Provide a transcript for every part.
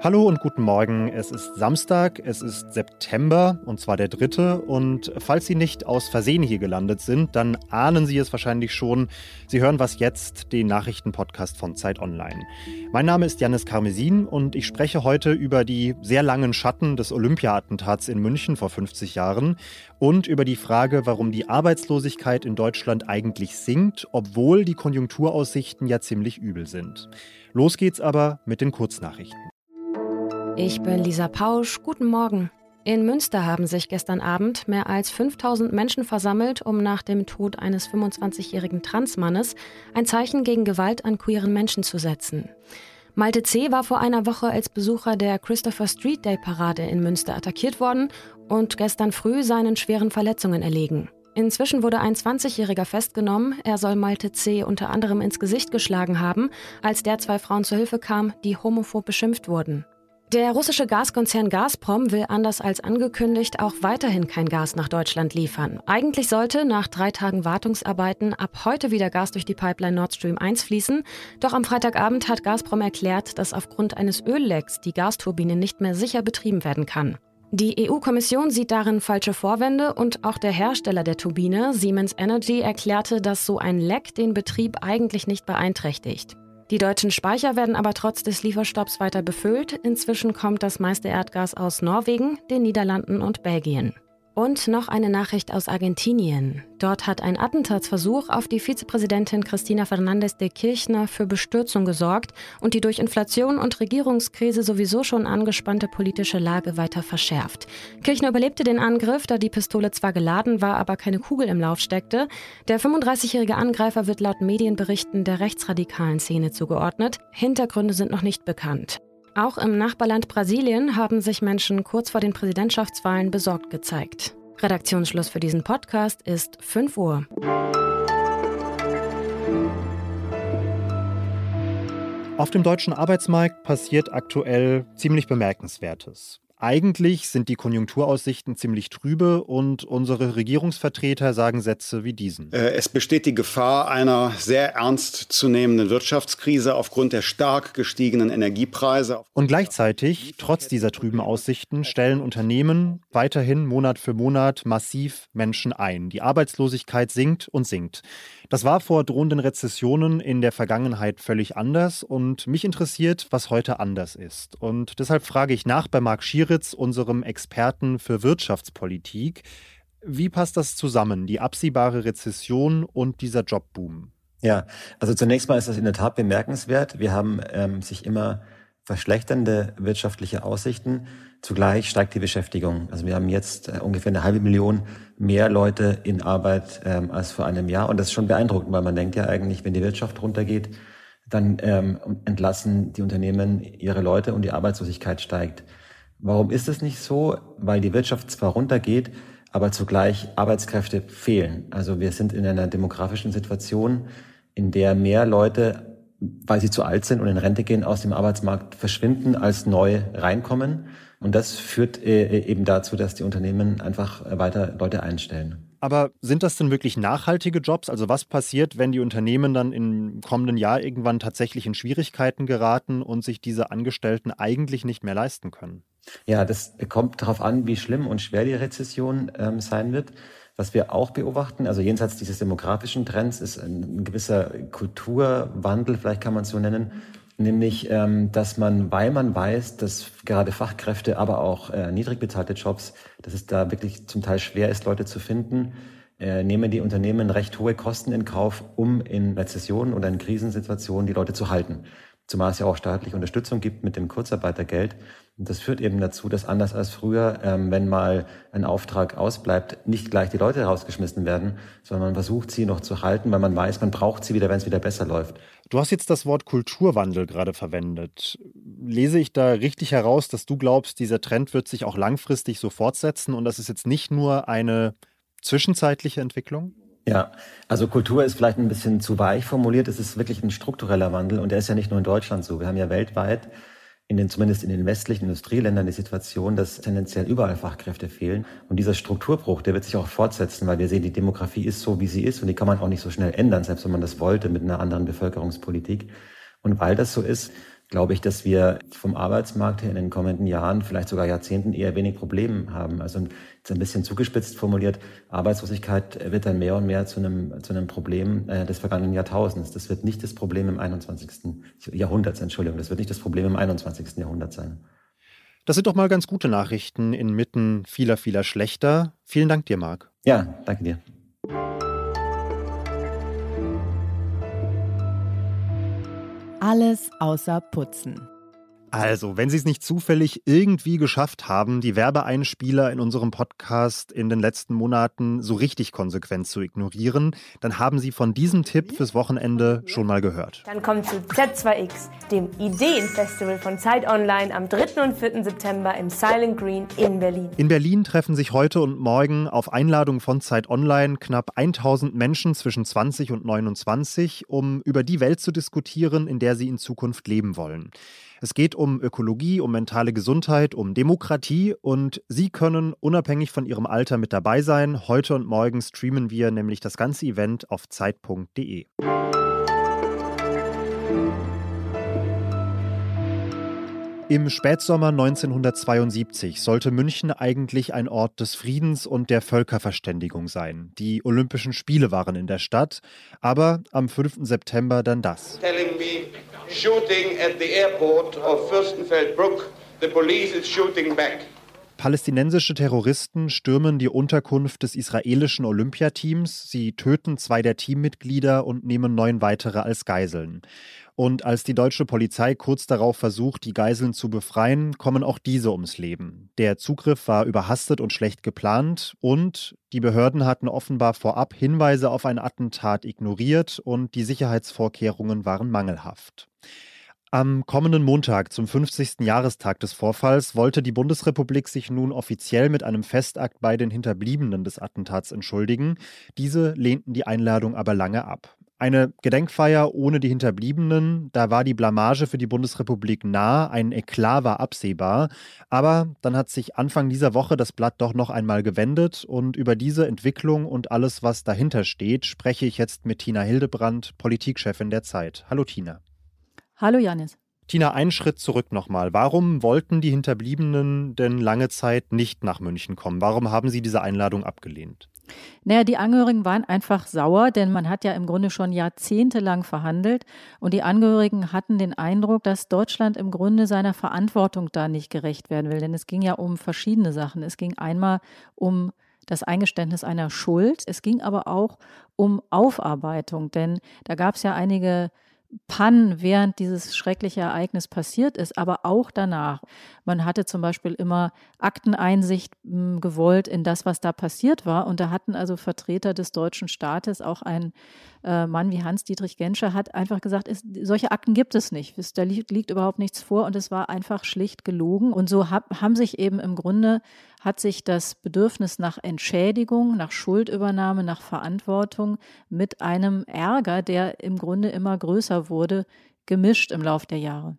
Hallo und guten Morgen. Es ist Samstag, es ist September und zwar der dritte. Und falls Sie nicht aus Versehen hier gelandet sind, dann ahnen Sie es wahrscheinlich schon. Sie hören was jetzt, den Nachrichtenpodcast von Zeit Online. Mein Name ist Janis Karmesin und ich spreche heute über die sehr langen Schatten des Olympia-Attentats in München vor 50 Jahren und über die Frage, warum die Arbeitslosigkeit in Deutschland eigentlich sinkt, obwohl die Konjunkturaussichten ja ziemlich übel sind. Los geht's aber mit den Kurznachrichten. Ich bin Lisa Pausch. Guten Morgen. In Münster haben sich gestern Abend mehr als 5000 Menschen versammelt, um nach dem Tod eines 25-jährigen Transmannes ein Zeichen gegen Gewalt an queeren Menschen zu setzen. Malte C. war vor einer Woche als Besucher der Christopher Street Day Parade in Münster attackiert worden und gestern früh seinen schweren Verletzungen erlegen. Inzwischen wurde ein 20-Jähriger festgenommen. Er soll Malte C. unter anderem ins Gesicht geschlagen haben, als der zwei Frauen zu Hilfe kam, die homophob beschimpft wurden. Der russische Gaskonzern Gazprom will anders als angekündigt auch weiterhin kein Gas nach Deutschland liefern. Eigentlich sollte nach drei Tagen Wartungsarbeiten ab heute wieder Gas durch die Pipeline Nord Stream 1 fließen. Doch am Freitagabend hat Gazprom erklärt, dass aufgrund eines Öllecks die Gasturbine nicht mehr sicher betrieben werden kann. Die EU-Kommission sieht darin falsche Vorwände und auch der Hersteller der Turbine, Siemens Energy, erklärte, dass so ein Leck den Betrieb eigentlich nicht beeinträchtigt. Die deutschen Speicher werden aber trotz des Lieferstopps weiter befüllt. Inzwischen kommt das meiste Erdgas aus Norwegen, den Niederlanden und Belgien. Und noch eine Nachricht aus Argentinien. Dort hat ein Attentatsversuch auf die Vizepräsidentin Cristina Fernandez de Kirchner für Bestürzung gesorgt und die durch Inflation und Regierungskrise sowieso schon angespannte politische Lage weiter verschärft. Kirchner überlebte den Angriff, da die Pistole zwar geladen war, aber keine Kugel im Lauf steckte. Der 35-jährige Angreifer wird laut Medienberichten der rechtsradikalen Szene zugeordnet. Hintergründe sind noch nicht bekannt. Auch im Nachbarland Brasilien haben sich Menschen kurz vor den Präsidentschaftswahlen besorgt gezeigt. Redaktionsschluss für diesen Podcast ist 5 Uhr. Auf dem deutschen Arbeitsmarkt passiert aktuell ziemlich Bemerkenswertes. Eigentlich sind die Konjunkturaussichten ziemlich trübe und unsere Regierungsvertreter sagen Sätze wie diesen. Äh, es besteht die Gefahr einer sehr ernst zu nehmenden Wirtschaftskrise aufgrund der stark gestiegenen Energiepreise. Und gleichzeitig, trotz dieser trüben Aussichten, stellen Unternehmen weiterhin Monat für Monat massiv Menschen ein. Die Arbeitslosigkeit sinkt und sinkt. Das war vor drohenden Rezessionen in der Vergangenheit völlig anders und mich interessiert, was heute anders ist. Und deshalb frage ich nach bei Marc Schieritz, unserem Experten für Wirtschaftspolitik. Wie passt das zusammen, die absehbare Rezession und dieser Jobboom? Ja, also zunächst mal ist das in der Tat bemerkenswert. Wir haben ähm, sich immer verschlechternde wirtschaftliche Aussichten. Zugleich steigt die Beschäftigung. Also wir haben jetzt äh, ungefähr eine halbe Million mehr Leute in Arbeit ähm, als vor einem Jahr. Und das ist schon beeindruckend, weil man denkt ja eigentlich, wenn die Wirtschaft runtergeht, dann ähm, entlassen die Unternehmen ihre Leute und die Arbeitslosigkeit steigt. Warum ist es nicht so? Weil die Wirtschaft zwar runtergeht, aber zugleich Arbeitskräfte fehlen. Also wir sind in einer demografischen Situation, in der mehr Leute weil sie zu alt sind und in Rente gehen, aus dem Arbeitsmarkt verschwinden, als neu reinkommen. Und das führt äh, eben dazu, dass die Unternehmen einfach weiter Leute einstellen. Aber sind das denn wirklich nachhaltige Jobs? Also was passiert, wenn die Unternehmen dann im kommenden Jahr irgendwann tatsächlich in Schwierigkeiten geraten und sich diese Angestellten eigentlich nicht mehr leisten können? Ja, das kommt darauf an, wie schlimm und schwer die Rezession ähm, sein wird. Was wir auch beobachten, also jenseits dieses demografischen Trends, ist ein, gewisser Kulturwandel, vielleicht kann man es so nennen, nämlich, ähm, dass man, weil man weiß, dass gerade Fachkräfte, aber auch äh, niedrig bezahlte Jobs, dass es da wirklich zum Teil schwer ist, Leute zu finden, äh, nehmen die Unternehmen recht hohe Kosten in Kauf, um in Rezessionen oder in Krisensituationen die Leute zu halten. Zumal es ja auch staatliche Unterstützung gibt mit dem Kurzarbeitergeld. Und das führt eben dazu, dass anders als früher, ähm, wenn mal ein Auftrag ausbleibt, nicht gleich die Leute rausgeschmissen werden, sondern man versucht, sie noch zu halten, weil man weiß, man braucht sie wieder, wenn es wieder besser läuft. Du hast jetzt das Wort Kulturwandel gerade verwendet. Lese ich da richtig heraus, dass du glaubst, dieser Trend wird sich auch langfristig so fortsetzen und das ist jetzt nicht nur eine zwischenzeitliche Entwicklung? Ja, also Kultur ist vielleicht ein bisschen zu weich formuliert. Es ist wirklich ein struktureller Wandel und der ist ja nicht nur in Deutschland so. Wir haben ja weltweit in den, zumindest in den westlichen Industrieländern die Situation, dass tendenziell überall Fachkräfte fehlen. Und dieser Strukturbruch, der wird sich auch fortsetzen, weil wir sehen, die Demografie ist so, wie sie ist und die kann man auch nicht so schnell ändern, selbst wenn man das wollte mit einer anderen Bevölkerungspolitik. Und weil das so ist, glaube ich, dass wir vom Arbeitsmarkt her in den kommenden Jahren, vielleicht sogar Jahrzehnten eher wenig Probleme haben. Also jetzt ein bisschen zugespitzt formuliert, Arbeitslosigkeit wird dann mehr und mehr zu einem, zu einem Problem äh, des vergangenen Jahrtausends. Das wird nicht das Problem im 21. Jahrhunderts, Entschuldigung, das wird nicht das Problem im 21. Jahrhundert sein. Das sind doch mal ganz gute Nachrichten inmitten vieler, vieler schlechter. Vielen Dank dir, Marc. Ja, danke dir. Alles außer Putzen. Also, wenn Sie es nicht zufällig irgendwie geschafft haben, die Werbeeinspieler in unserem Podcast in den letzten Monaten so richtig konsequent zu ignorieren, dann haben Sie von diesem Tipp fürs Wochenende schon mal gehört. Dann kommt zu Z2X, dem Ideenfestival von Zeit Online am 3. und 4. September im Silent Green in Berlin. In Berlin treffen sich heute und morgen auf Einladung von Zeit Online knapp 1000 Menschen zwischen 20 und 29, um über die Welt zu diskutieren, in der sie in Zukunft leben wollen. Es geht um Ökologie, um mentale Gesundheit, um Demokratie und Sie können unabhängig von Ihrem Alter mit dabei sein. Heute und morgen streamen wir nämlich das ganze Event auf zeit.de. Im Spätsommer 1972 sollte München eigentlich ein Ort des Friedens und der Völkerverständigung sein. Die Olympischen Spiele waren in der Stadt, aber am 5. September dann das. Telling me shooting at the airport of Fürstenfeldbruck. The police is shooting back. Palästinensische Terroristen stürmen die Unterkunft des israelischen Olympiateams. Sie töten zwei der Teammitglieder und nehmen neun weitere als Geiseln. Und als die deutsche Polizei kurz darauf versucht, die Geiseln zu befreien, kommen auch diese ums Leben. Der Zugriff war überhastet und schlecht geplant und die Behörden hatten offenbar vorab Hinweise auf ein Attentat ignoriert und die Sicherheitsvorkehrungen waren mangelhaft. Am kommenden Montag, zum 50. Jahrestag des Vorfalls, wollte die Bundesrepublik sich nun offiziell mit einem Festakt bei den Hinterbliebenen des Attentats entschuldigen. Diese lehnten die Einladung aber lange ab. Eine Gedenkfeier ohne die Hinterbliebenen, da war die Blamage für die Bundesrepublik nah, ein Eklat war absehbar. Aber dann hat sich Anfang dieser Woche das Blatt doch noch einmal gewendet und über diese Entwicklung und alles, was dahinter steht, spreche ich jetzt mit Tina Hildebrand, Politikchefin der Zeit. Hallo Tina. Hallo Janis. Tina, einen Schritt zurück nochmal. Warum wollten die Hinterbliebenen denn lange Zeit nicht nach München kommen? Warum haben sie diese Einladung abgelehnt? Naja, die Angehörigen waren einfach sauer, denn man hat ja im Grunde schon jahrzehntelang verhandelt und die Angehörigen hatten den Eindruck, dass Deutschland im Grunde seiner Verantwortung da nicht gerecht werden will. Denn es ging ja um verschiedene Sachen. Es ging einmal um das Eingeständnis einer Schuld, es ging aber auch um Aufarbeitung, denn da gab es ja einige Pannen, während dieses schreckliche Ereignis passiert ist, aber auch danach. Man hatte zum Beispiel immer Akteneinsicht hm, gewollt in das, was da passiert war. Und da hatten also Vertreter des deutschen Staates, auch ein äh, Mann wie Hans-Dietrich Genscher, hat einfach gesagt, ist, solche Akten gibt es nicht. Es, da liegt, liegt, überhaupt nichts vor und es war einfach schlicht gelogen. Und so hab, haben sich eben im Grunde, hat sich das Bedürfnis nach Entschädigung, nach Schuldübernahme, nach Verantwortung mit einem Ärger, der im Grunde immer größer wurde, gemischt im Lauf der Jahre.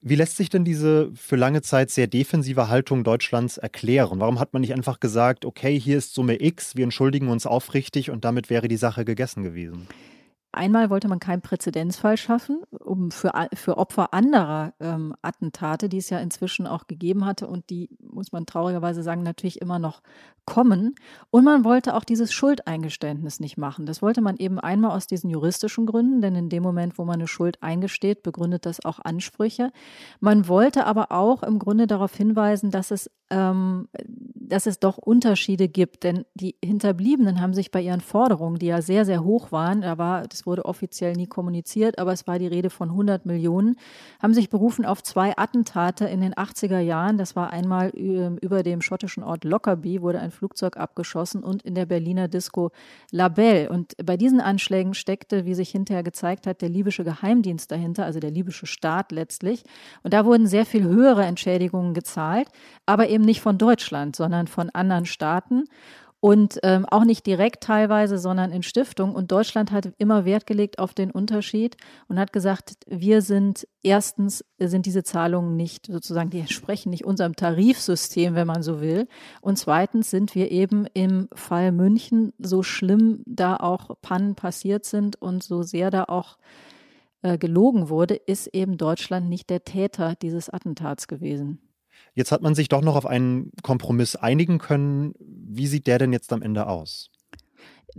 Wie lässt sich denn diese für lange Zeit sehr defensive Haltung Deutschlands erklären? Warum hat man nicht einfach gesagt, okay, hier ist Summe X, wir entschuldigen uns aufrichtig und damit wäre die Sache gegessen gewesen? Einmal wollte man keinen Präzedenzfall schaffen, um für, für Opfer anderer ähm, Attentate, die es ja inzwischen auch gegeben hatte und die, muss man traurigerweise sagen, natürlich immer noch kommen. Und man wollte auch dieses Schuldeingeständnis nicht machen. Das wollte man eben einmal aus diesen juristischen Gründen, denn in dem Moment, wo man eine Schuld eingesteht, begründet das auch Ansprüche. Man wollte aber auch im Grunde darauf hinweisen, dass es, ähm, dass es doch Unterschiede gibt, denn die Hinterbliebenen haben sich bei ihren Forderungen, die ja sehr, sehr hoch waren, da war, das wurde offiziell nie kommuniziert, aber es war die Rede von 100 Millionen, haben sich berufen auf zwei Attentate in den 80er Jahren. Das war einmal ähm, über dem schottischen Ort Lockerbie, wurde ein Flugzeug abgeschossen und in der Berliner Disco La Belle. Und bei diesen Anschlägen steckte, wie sich hinterher gezeigt hat, der libysche Geheimdienst dahinter, also der libysche Staat letztlich. Und da wurden sehr viel höhere Entschädigungen gezahlt, aber eben nicht von Deutschland, sondern von anderen Staaten und ähm, auch nicht direkt teilweise, sondern in Stiftung. Und Deutschland hat immer Wert gelegt auf den Unterschied und hat gesagt, wir sind erstens sind diese Zahlungen nicht sozusagen, die entsprechen nicht unserem Tarifsystem, wenn man so will. Und zweitens sind wir eben im Fall München so schlimm da auch Pannen passiert sind und so sehr da auch äh, gelogen wurde, ist eben Deutschland nicht der Täter dieses Attentats gewesen. Jetzt hat man sich doch noch auf einen Kompromiss einigen können. Wie sieht der denn jetzt am Ende aus?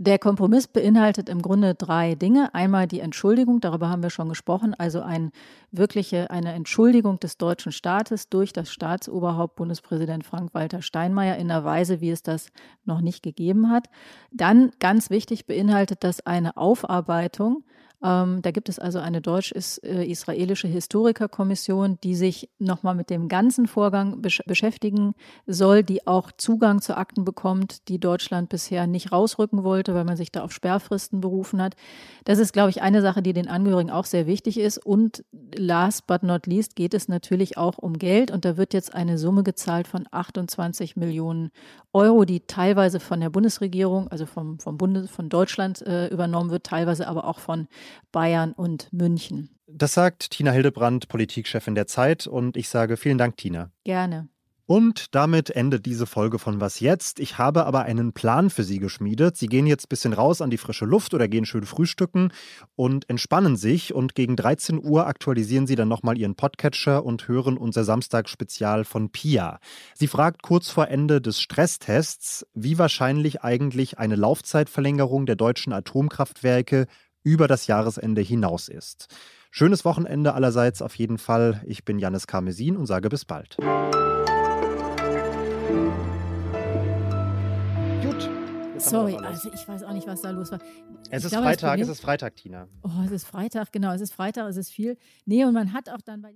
Der Kompromiss beinhaltet im Grunde drei Dinge. Einmal die Entschuldigung, darüber haben wir schon gesprochen, also ein, wirkliche, eine Entschuldigung des deutschen Staates durch das Staatsoberhaupt Bundespräsident Frank-Walter Steinmeier in einer Weise, wie es das noch nicht gegeben hat. Dann, ganz wichtig, beinhaltet das eine Aufarbeitung ähm, da gibt es also eine deutsch-israelische Historikerkommission, die sich nochmal mit dem ganzen Vorgang besch beschäftigen soll, die auch Zugang zu Akten bekommt, die Deutschland bisher nicht rausrücken wollte, weil man sich da auf Sperrfristen berufen hat. Das ist, glaube ich, eine Sache, die den Angehörigen auch sehr wichtig ist. Und last but not least geht es natürlich auch um Geld. Und da wird jetzt eine Summe gezahlt von 28 Millionen Euro, die teilweise von der Bundesregierung, also vom, vom Bundes, von Deutschland äh, übernommen wird, teilweise aber auch von Bayern und München. Das sagt Tina Hildebrand, Politikchefin der Zeit. Und ich sage vielen Dank, Tina. Gerne. Und damit endet diese Folge von Was jetzt? Ich habe aber einen Plan für Sie geschmiedet. Sie gehen jetzt ein bisschen raus an die frische Luft oder gehen schön frühstücken und entspannen sich. Und gegen 13 Uhr aktualisieren Sie dann nochmal Ihren Podcatcher und hören unser Samstagsspezial von Pia. Sie fragt kurz vor Ende des Stresstests, wie wahrscheinlich eigentlich eine Laufzeitverlängerung der deutschen Atomkraftwerke über das Jahresende hinaus ist. Schönes Wochenende allerseits auf jeden Fall. Ich bin Janis Karmesin und sage bis bald. Gut. Sorry, also ich weiß auch nicht, was da los war. Es ich ist glaube, Freitag, es ist Freitag, Tina. Oh, es ist Freitag, genau, es ist Freitag, es ist viel. Nee, und man hat auch dann bei